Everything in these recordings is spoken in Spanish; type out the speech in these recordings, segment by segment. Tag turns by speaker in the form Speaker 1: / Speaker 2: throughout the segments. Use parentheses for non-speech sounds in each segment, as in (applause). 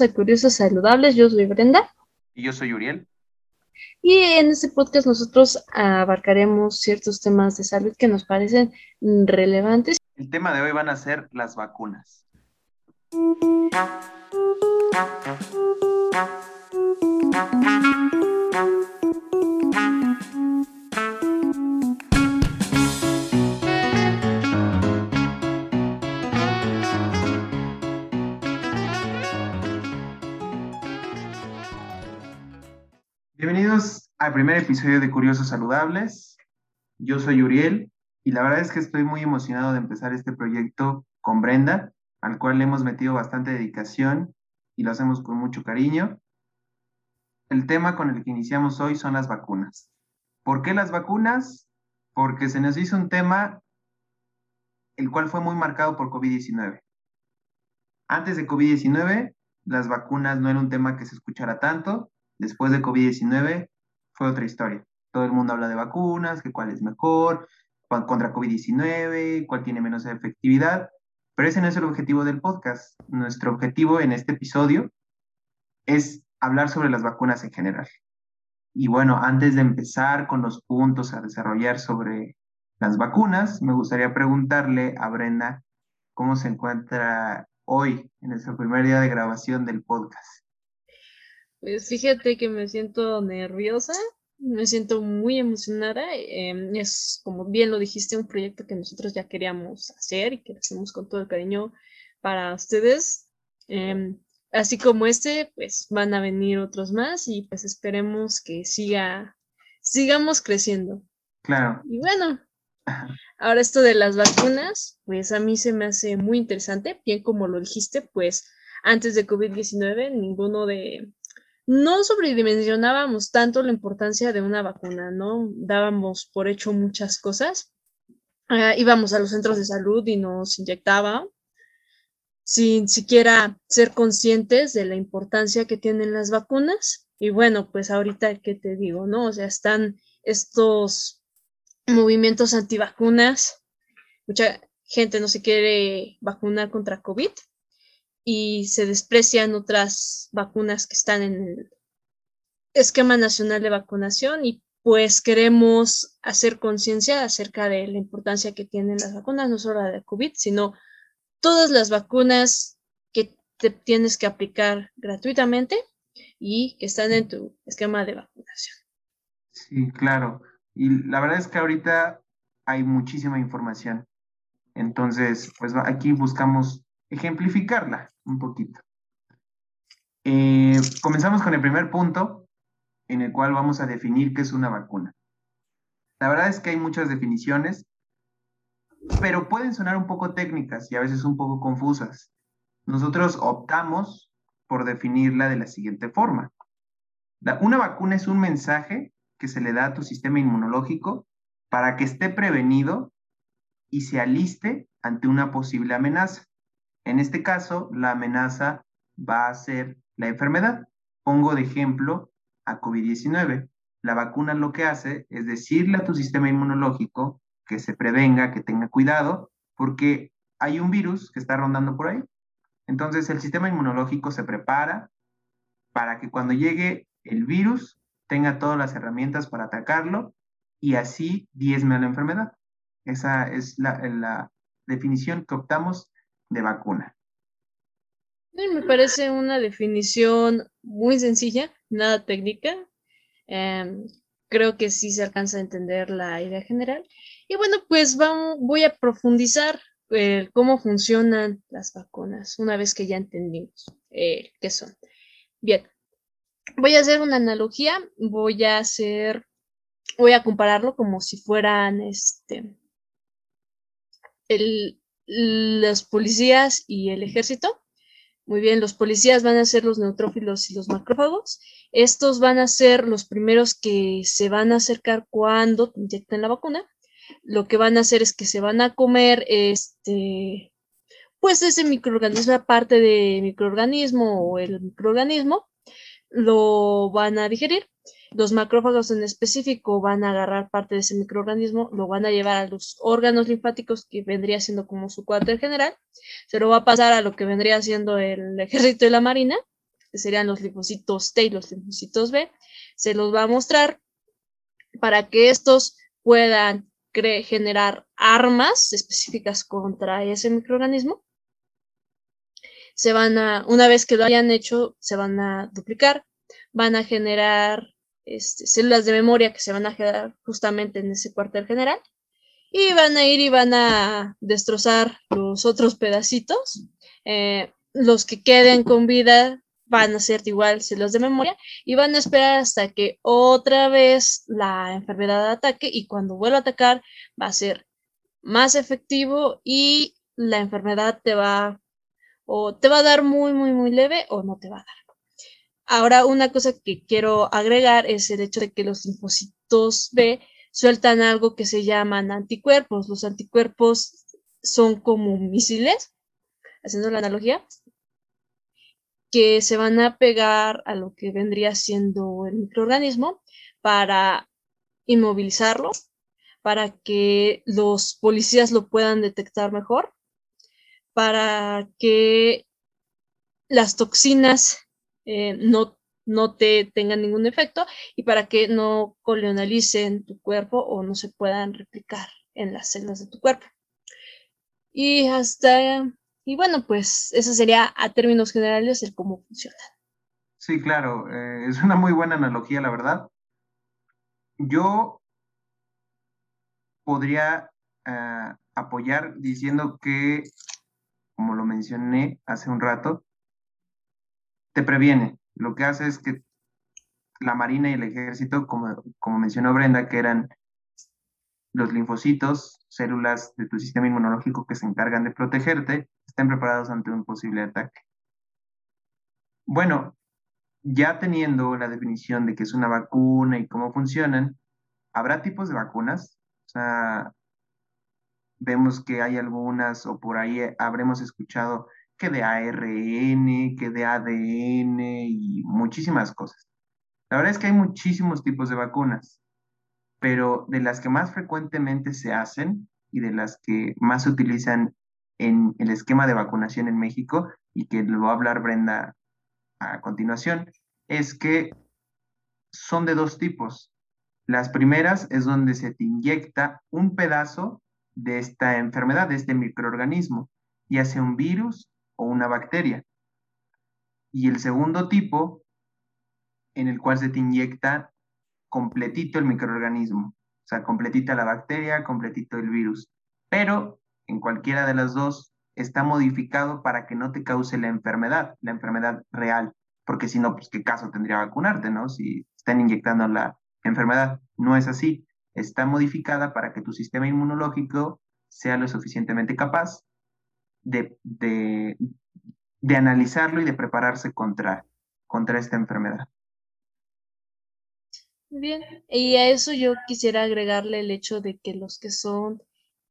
Speaker 1: a Curiosos Saludables, yo soy Brenda.
Speaker 2: Y yo soy Uriel.
Speaker 1: Y en este podcast nosotros abarcaremos ciertos temas de salud que nos parecen relevantes.
Speaker 2: El tema de hoy van a ser las vacunas. Bienvenidos al primer episodio de Curiosos Saludables. Yo soy Uriel y la verdad es que estoy muy emocionado de empezar este proyecto con Brenda, al cual le hemos metido bastante dedicación y lo hacemos con mucho cariño. El tema con el que iniciamos hoy son las vacunas. ¿Por qué las vacunas? Porque se nos hizo un tema el cual fue muy marcado por COVID-19. Antes de COVID-19, las vacunas no era un tema que se escuchara tanto, después de COVID-19 fue otra historia. Todo el mundo habla de vacunas, que cuál es mejor, contra COVID-19, cuál tiene menos efectividad, pero ese no es el objetivo del podcast. Nuestro objetivo en este episodio es hablar sobre las vacunas en general. Y bueno, antes de empezar con los puntos a desarrollar sobre las vacunas, me gustaría preguntarle a Brenda cómo se encuentra hoy en nuestro primer día de grabación del podcast.
Speaker 1: Pues fíjate que me siento nerviosa, me siento muy emocionada. Em, es, como bien lo dijiste, un proyecto que nosotros ya queríamos hacer y que hacemos con todo el cariño para ustedes. Em, así como este, pues van a venir otros más y pues esperemos que siga, sigamos creciendo.
Speaker 2: Claro.
Speaker 1: Y bueno, ahora esto de las vacunas, pues a mí se me hace muy interesante, bien como lo dijiste, pues antes de COVID-19 ninguno de no sobredimensionábamos tanto la importancia de una vacuna, ¿no? Dábamos por hecho muchas cosas. Ah, íbamos a los centros de salud y nos inyectaban sin siquiera ser conscientes de la importancia que tienen las vacunas. Y bueno, pues ahorita, ¿qué te digo? ¿No? O sea, están estos movimientos antivacunas. Mucha gente no se quiere vacunar contra COVID y se desprecian otras vacunas que están en el esquema nacional de vacunación y pues queremos hacer conciencia acerca de la importancia que tienen las vacunas, no solo la de COVID, sino todas las vacunas que te tienes que aplicar gratuitamente y que están en tu esquema de vacunación.
Speaker 2: Sí, claro. Y la verdad es que ahorita hay muchísima información. Entonces, pues aquí buscamos ejemplificarla un poquito. Eh, comenzamos con el primer punto, en el cual vamos a definir qué es una vacuna. La verdad es que hay muchas definiciones, pero pueden sonar un poco técnicas y a veces un poco confusas. Nosotros optamos por definirla de la siguiente forma. una vacuna es un mensaje que se le da a tu sistema inmunológico para que esté prevenido y se aliste ante una posible amenaza. En este caso, la amenaza va a ser la enfermedad. Pongo de ejemplo a COVID-19. La vacuna lo que hace es decirle a tu sistema inmunológico que se prevenga, que tenga cuidado, porque hay un virus que está rondando por ahí. Entonces el sistema inmunológico se prepara para que cuando llegue el virus tenga todas las herramientas para atacarlo y así diezme a la enfermedad. Esa es la, la definición que optamos de vacuna.
Speaker 1: Me parece una definición muy sencilla, nada técnica. Em, creo que sí se alcanza a entender la idea general. Y bueno, pues voy a profundizar eh, cómo funcionan las vacunas una vez que ya entendimos eh, qué son. Bien, voy a hacer una analogía, voy a hacer, voy a compararlo como si fueran este, el, los policías y el ejército. Muy bien, los policías van a ser los neutrófilos y los macrófagos. Estos van a ser los primeros que se van a acercar cuando te inyecten la vacuna. Lo que van a hacer es que se van a comer este, pues ese microorganismo, parte de microorganismo o el microorganismo, lo van a digerir los macrófagos en específico van a agarrar parte de ese microorganismo, lo van a llevar a los órganos linfáticos, que vendría siendo como su cuartel general, se lo va a pasar a lo que vendría siendo el ejército y la marina, que serían los linfocitos T y los linfocitos B, se los va a mostrar para que estos puedan generar armas específicas contra ese microorganismo. Se van a, una vez que lo hayan hecho, se van a duplicar, van a generar este, células de memoria que se van a quedar justamente en ese cuartel general y van a ir y van a destrozar los otros pedacitos. Eh, los que queden con vida van a ser igual células de memoria y van a esperar hasta que otra vez la enfermedad ataque y cuando vuelva a atacar va a ser más efectivo y la enfermedad te va o te va a dar muy muy muy leve o no te va a dar. Ahora una cosa que quiero agregar es el hecho de que los linfocitos B sueltan algo que se llaman anticuerpos. Los anticuerpos son como misiles, haciendo la analogía, que se van a pegar a lo que vendría siendo el microorganismo para inmovilizarlo, para que los policías lo puedan detectar mejor, para que las toxinas eh, no, no te tengan ningún efecto y para que no colonialicen tu cuerpo o no se puedan replicar en las células de tu cuerpo. Y hasta y bueno, pues eso sería a términos generales el cómo funciona.
Speaker 2: Sí, claro, eh, es una muy buena analogía, la verdad. Yo podría eh, apoyar diciendo que, como lo mencioné hace un rato, te previene. Lo que hace es que la Marina y el Ejército, como, como mencionó Brenda, que eran los linfocitos, células de tu sistema inmunológico que se encargan de protegerte, estén preparados ante un posible ataque. Bueno, ya teniendo la definición de qué es una vacuna y cómo funcionan, ¿habrá tipos de vacunas? O sea, vemos que hay algunas o por ahí habremos escuchado que de ARN, que de ADN y muchísimas cosas. La verdad es que hay muchísimos tipos de vacunas pero de las que más frecuentemente se hacen y de las que más se utilizan en el esquema de vacunación en México, y que lo va a hablar Brenda a continuación, es que son de dos tipos. Las primeras es donde se te inyecta un pedazo de esta enfermedad, de este microorganismo, ya sea un virus o una bacteria. Y el segundo tipo, en el cual se te inyecta completito el microorganismo, o sea, completita la bacteria, completito el virus. Pero en cualquiera de las dos está modificado para que no te cause la enfermedad, la enfermedad real, porque si no, pues qué caso tendría vacunarte, ¿no? Si están inyectando la enfermedad. No es así. Está modificada para que tu sistema inmunológico sea lo suficientemente capaz de, de, de analizarlo y de prepararse contra, contra esta enfermedad.
Speaker 1: Bien, y a eso yo quisiera agregarle el hecho de que los que son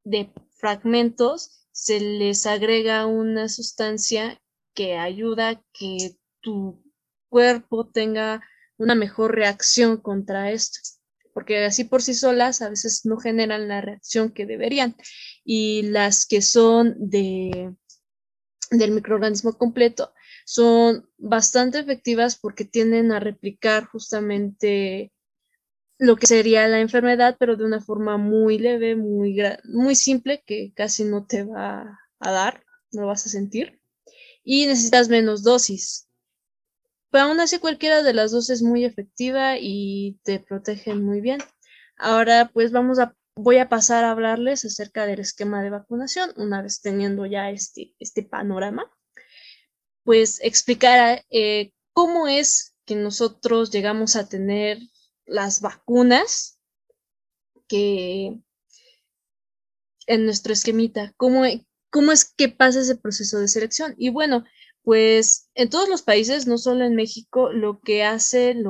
Speaker 1: de fragmentos se les agrega una sustancia que ayuda a que tu cuerpo tenga una mejor reacción contra esto, porque así por sí solas a veces no generan la reacción que deberían. Y las que son de del microorganismo completo son bastante efectivas porque tienden a replicar justamente lo que sería la enfermedad, pero de una forma muy leve, muy, muy simple, que casi no te va a dar, no lo vas a sentir. Y necesitas menos dosis. Pero aún así cualquiera de las dos es muy efectiva y te protegen muy bien. Ahora pues vamos a, voy a pasar a hablarles acerca del esquema de vacunación, una vez teniendo ya este, este panorama. Pues explicar eh, cómo es que nosotros llegamos a tener las vacunas que en nuestro esquemita, ¿cómo, cómo es que pasa ese proceso de selección. Y bueno, pues en todos los países, no solo en México, lo que hacen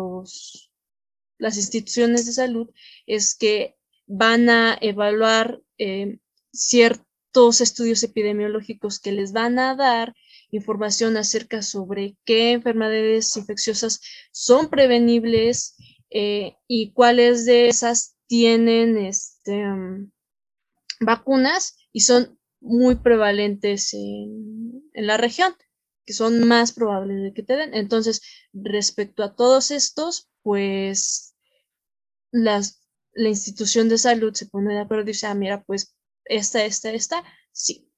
Speaker 1: las instituciones de salud es que van a evaluar eh, ciertos estudios epidemiológicos que les van a dar información acerca sobre qué enfermedades infecciosas son prevenibles eh, y cuáles de esas tienen este, mm, vacunas y son muy prevalentes en, la región, que son más probables de que te den. Entonces, respecto a todos estos, pues la institución de salud se pone de acuerdo y dice, ah, mira, pues esta, esta, esta, sí.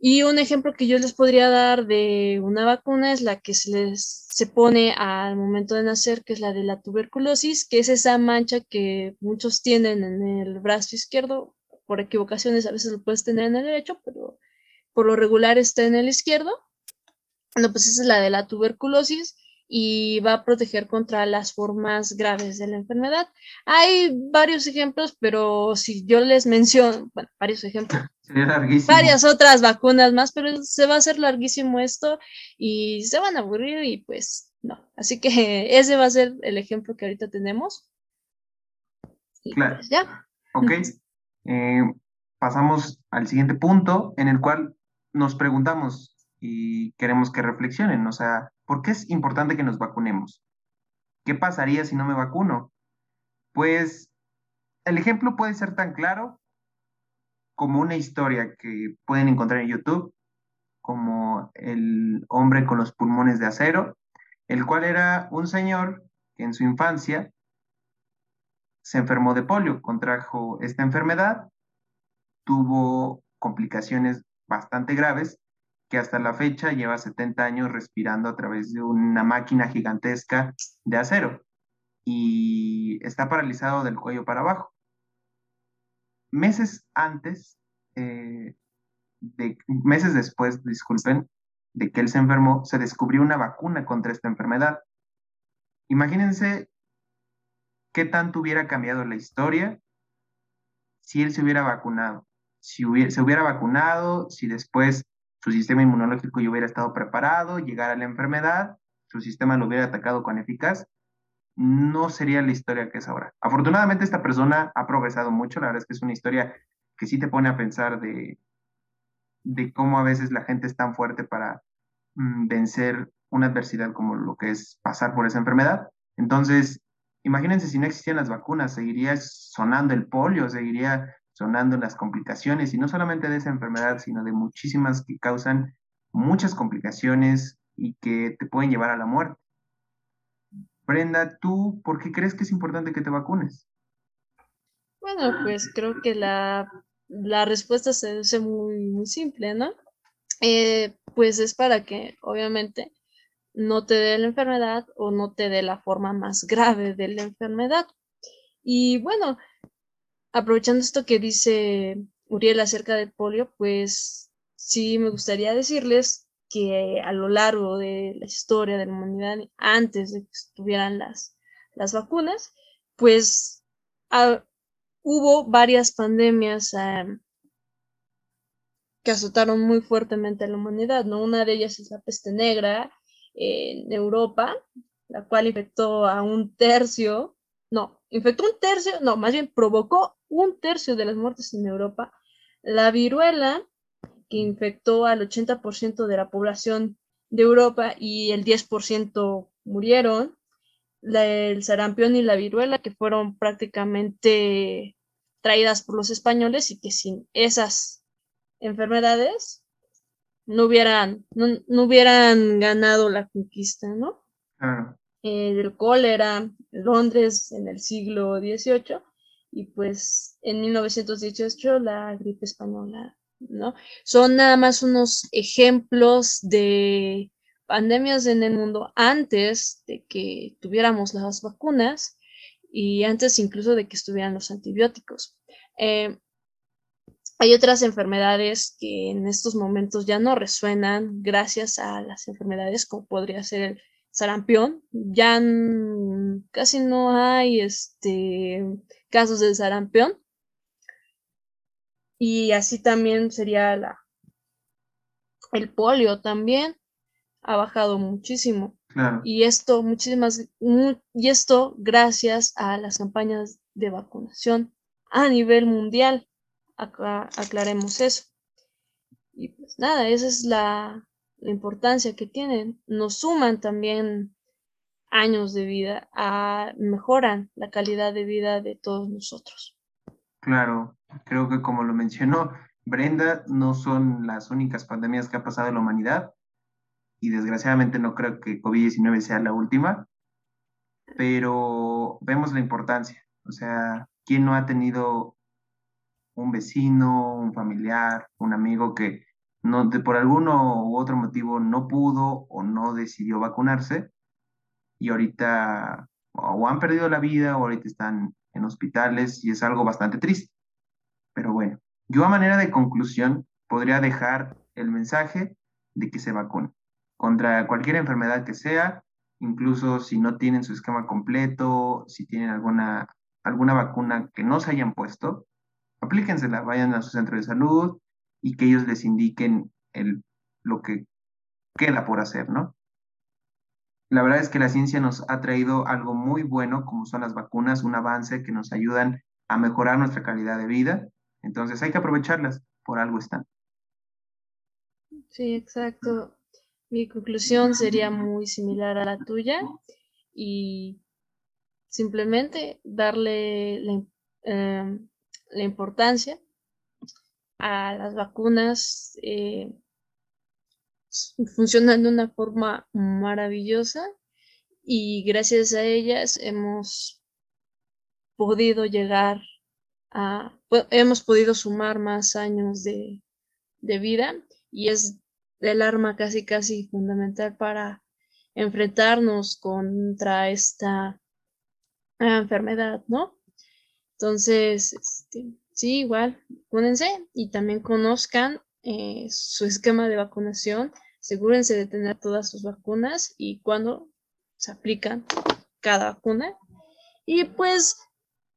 Speaker 1: Y un ejemplo que yo les podría dar de una vacuna es la que se les se pone al momento de nacer, que es la de la tuberculosis, que es esa mancha que muchos tienen en el brazo izquierdo. Por equivocaciones a veces lo puedes tener en el derecho, pero por lo regular está en el izquierdo. Bueno, pues esa es la de la tuberculosis y va a proteger contra las formas graves de la enfermedad. Hay varios ejemplos, pero si yo les menciono, bueno, varios ejemplos, (laughs) varias otras vacunas más, pero se va a hacer larguísimo esto y se van a aburrir y pues no. Así que (laughs) ese va a ser el ejemplo que ahorita tenemos.
Speaker 2: claro. Pues, ya. Ok. Eh, pasamos al siguiente punto en el cual nos preguntamos, y queremos que reflexionen. O sea, ¿por qué es importante que nos vacunemos? ¿Qué pasaría si no me vacuno? Pues el ejemplo puede ser tan claro como una historia que pueden encontrar en YouTube, como el hombre con los pulmones de acero, el cual era un señor que en su infancia se enfermó de polio, contrajo esta enfermedad, tuvo complicaciones bastante graves que hasta la fecha lleva 70 años respirando a través de una máquina gigantesca de acero y está paralizado del cuello para abajo. Meses antes, eh, meses después, disculpen, de que él se enfermó, se descubrió una vacuna contra esta enfermedad. Imagínense qué tanto hubiera cambiado la historia si él se hubiera vacunado. Si se hubiera vacunado, si después su sistema inmunológico ya hubiera estado preparado, llegara la enfermedad, su sistema lo hubiera atacado con eficaz, no sería la historia que es ahora. Afortunadamente esta persona ha progresado mucho, la verdad es que es una historia que sí te pone a pensar de, de cómo a veces la gente es tan fuerte para mm, vencer una adversidad como lo que es pasar por esa enfermedad. Entonces, imagínense si no existían las vacunas, seguiría sonando el polio, seguiría sonando las complicaciones, y no solamente de esa enfermedad, sino de muchísimas que causan muchas complicaciones y que te pueden llevar a la muerte. Brenda, ¿tú por qué crees que es importante que te vacunes?
Speaker 1: Bueno, pues creo que la, respuesta se hace muy, muy simple, ¿no? Eh, pues es para que, obviamente, no te dé la enfermedad o no te dé la forma más grave de la enfermedad. Y bueno, aprovechando esto que dice Uriel acerca del polio, pues sí me gustaría decirles que a lo largo de la historia de la humanidad, antes de que estuvieran las, las vacunas, pues ah, hubo varias pandemias em, que azotaron muy fuertemente a la humanidad, ¿no? Una de ellas es la peste negra en Europa, la cual infectó a un tercio, no, infectó un tercio, no, más bien provocó un tercio de las muertes en Europa, la viruela, que infectó al 80% de la población de Europa y el 10% murieron, el sarampión y la viruela, que fueron prácticamente traídas por los españoles y que sin esas enfermedades no hubieran, no, hubieran ganado la conquista, ¿no? El cólera, Londres en el siglo XVIII y pues en 1918 la gripe española, ¿no? Son nada más unos ejemplos de pandemias en el mundo antes de que tuviéramos las vacunas y antes incluso de que estuvieran los antibióticos. Eh, hay otras enfermedades que en estos momentos ya no resuenan gracias a las enfermedades como podría ser el sarampión. Ya casi no hay este, casos de sarampión. Y así también sería la, el polio también ha bajado muchísimo. Y esto, muchísimas, y esto gracias a las campañas de vacunación a nivel mundial. aclaremos eso. Y pues nada, esa es la, la importancia que tienen. Nos suman también años de vida, a, mejoran la calidad de vida de todos nosotros.
Speaker 2: Claro, creo que como lo mencionó Brenda, no son las únicas pandemias que ha pasado la humanidad. y desgraciadamente no creo que COVID-19 sea la última, pero vemos la importancia. O sea, ¿quién no ha tenido un vecino, un familiar, un amigo que no, por alguno u otro motivo no pudo o no decidió vacunarse y ahorita o han perdido la vida o ahorita están en hospitales y es algo bastante triste. Pero bueno, yo a manera de conclusión podría dejar el mensaje de que se vacunen contra cualquier enfermedad que sea, incluso si no tienen su esquema completo, si tienen alguna, alguna vacuna que no se hayan puesto, aplíquensela, vayan a su centro de salud y que ellos les indiquen el, lo que queda por hacer, ¿no? La verdad es que la ciencia nos ha traído algo muy bueno, como son las vacunas, un avance que nos ayudan a mejorar nuestra calidad de vida. Entonces hay que aprovecharlas, por algo están.
Speaker 1: Sí, exacto. Mi conclusión sería muy similar a la tuya y simplemente darle la, em, importancia a las vacunas. Eh, funcionan de una forma maravillosa y gracias a ellas hemos podido llegar a, hemos podido sumar más años de, vida y es el arma casi casi fundamental para enfrentarnos contra esta enfermedad, ¿no? Entonces, este, sí, igual, pónganse y también conozcan eh, su esquema de vacunación, asegúrense de tener todas sus vacunas y cuando se aplican cada vacuna. Y pues,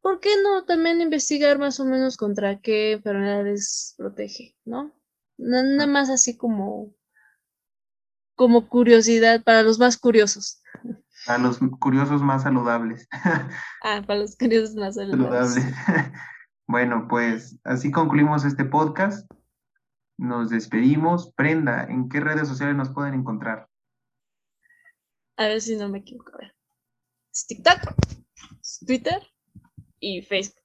Speaker 1: ¿por qué no también investigar más o menos contra qué enfermedades protege, no? Nada más así como, como curiosidad para los más curiosos.
Speaker 2: Para los curiosos más saludables.
Speaker 1: Ah, para los curiosos más saludables.
Speaker 2: Bueno, pues así concluimos este podcast nos despedimos. Prenda, ¿en qué redes sociales nos pueden encontrar?
Speaker 1: A ver si no me equivoco. TikTok, Twitter y Facebook.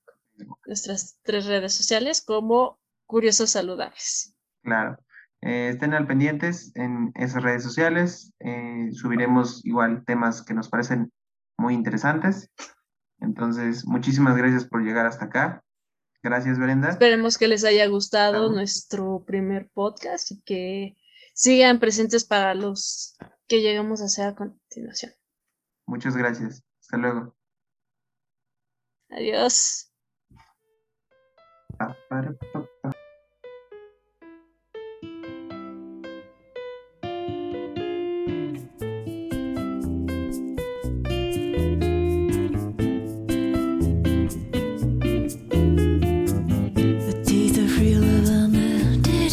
Speaker 1: Nuestras tres redes sociales como Curiosos Saludables.
Speaker 2: Claro. Eh, estén al pendientes en esas redes sociales. Eh, subiremos igual temas que nos parecen muy interesantes. Entonces, muchísimas gracias por llegar hasta acá. Gracias, Brenda.
Speaker 1: Esperemos que les haya gustado nuestro primer podcast y que sigan presentes para los que llegamos a hacer a continuación.
Speaker 2: Muchas gracias. Hasta luego.
Speaker 1: Adiós.